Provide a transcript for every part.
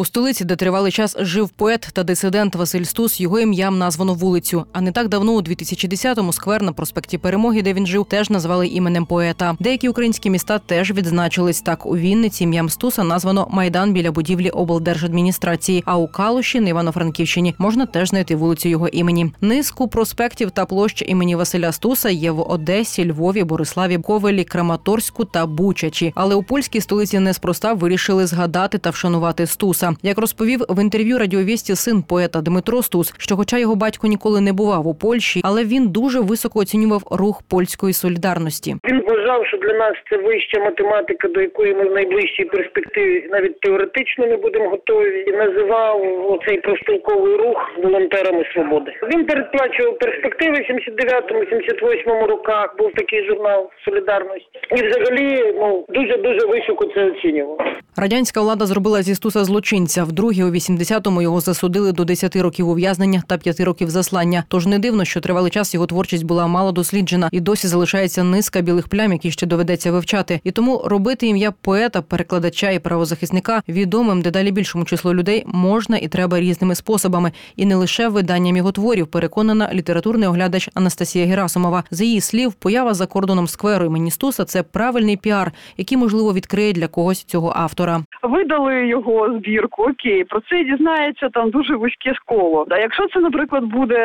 У столиці, де тривалий час жив поет та дисидент Василь Стус, його ім'ям названо вулицю. А не так давно, у 2010-му, сквер на проспекті Перемоги, де він жив, теж назвали іменем поета. Деякі українські міста теж відзначились. Так у Вінниці ім'ям Стуса названо майдан біля будівлі облдержадміністрації. А у Калуші на Івано-Франківщині можна теж знайти вулицю його імені. Низку проспектів та площ імені Василя Стуса є в Одесі, Львові, Бориславі, Ковелі, Краматорську та Бучачі. Але у польській столиці неспроста вирішили згадати та вшанувати Стуса. Як розповів в інтерв'ю радіовісті син поета Дмитро Стус, що, хоча його батько ніколи не бував у Польщі, але він дуже високо оцінював рух польської солідарності. Він вважав, що для нас це вища математика, до якої ми в найближчій перспективі навіть теоретично не будемо готові. І називав оцей профспілковий рух волонтерами свободи. Він передплачував перспективи в 79-му, 78-му роках. Був такий журнал Солідарність. І взагалі ну дуже дуже високо це оцінював. Радянська влада зробила зі Стуса злочинця. Вдруге, у 80-му його засудили до 10 років ув'язнення та 5 років заслання. Тож не дивно, що тривалий час його творчість була мало досліджена і досі залишається низка білих плям, які ще доведеться вивчати. І тому робити ім'я поета, перекладача і правозахисника відомим дедалі більшому числу людей можна і треба різними способами, і не лише виданням його творів. Переконана літературний оглядач Анастасія Герасимова. За її слів, поява за кордоном скверу імені Стуса це правильний піар, який можливо відкриє для когось цього автора. Видали його збірку, окей, про це дізнається там дуже вузьке коло. А якщо це, наприклад, буде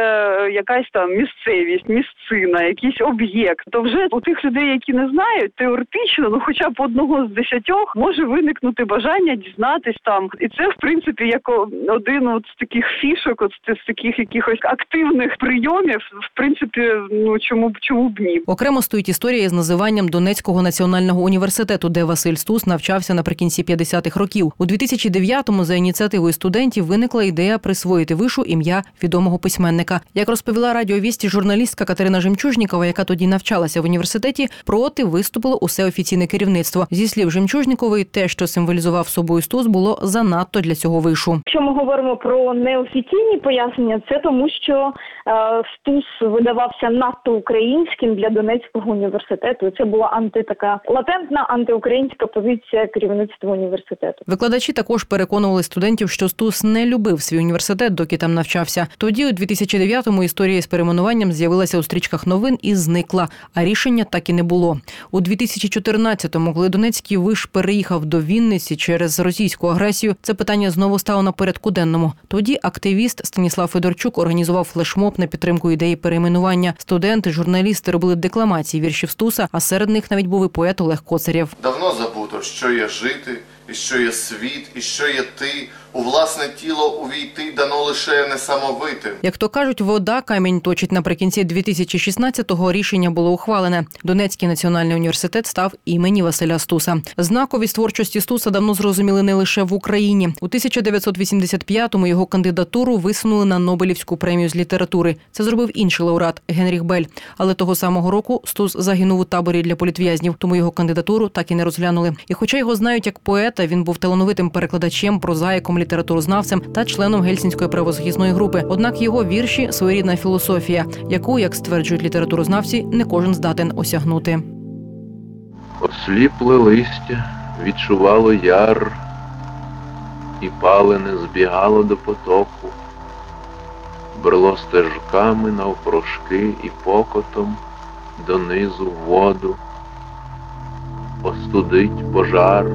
якась там місцевість, місцина, якийсь об'єкт, то вже у тих людей, які не знають, теоретично, ну хоча б одного з десятьох може виникнути бажання дізнатись там, і це в принципі як один от з таких фішок, от з таких якихось активних прийомів, в принципі, ну чому б чому б ні. Окремо стоїть історія з називанням Донецького національного університету, де Василь Стус навчався наприкінці 50-х років. У 2009-му за ініціативою студентів виникла ідея присвоїти вишу ім'я відомого письменника. Як розповіла радіовісті журналістка Катерина Жемчужнікова, яка тоді навчалася в університеті, проти виступило усе офіційне керівництво. Зі слів Жемчужнікової, те, що символізував собою Стус, було занадто для цього вишу. Якщо ми говоримо про неофіційні пояснення, це тому, що е, Стус видавався надто українським для Донецького університету. Це була анти така латентна антиукраїнська позиція керівництва університету. Викладачі також переконували студентів, що Стус не любив свій університет, доки там навчався. Тоді, у 2009-му, історія з перейменуванням з'явилася у стрічках новин і зникла. А рішення так і не було. У 2014-му, коли Донецький виш переїхав до Вінниці через російську агресію, це питання знову стало на порядку денному. Тоді активіст Станіслав Федорчук організував флешмоб на підтримку ідеї перейменування. Студенти, журналісти робили декламації віршів Стуса, а серед них навіть був і поет Олег Коцарєв. Давно забуто, що є жити, і що є світ, і що є ти. У власне тіло увійти дано лише несамовитим. Як то кажуть, вода камінь точить наприкінці 2016-го рішення було ухвалене. Донецький національний університет став імені Василя Стуса. Знаковість творчості Стуса давно зрозуміли не лише в Україні. У 1985-му його кандидатуру висунули на Нобелівську премію з літератури. Це зробив інший лауреат Генріх Бель. Але того самого року Стус загинув у таборі для політв'язнів, тому його кандидатуру так і не розглянули. І, хоча його знають як поета, він був талановитим перекладачем, прозаїком, літературознавцем та членом гельсінської правозахисної групи. Однак його вірші своєрідна філософія, яку, як стверджують літературознавці, не кожен здатен осягнути. Осліпле листя відчувало яр, і палене збігало до потоку, брело стежками навпрошки і покотом донизу воду, остудить пожар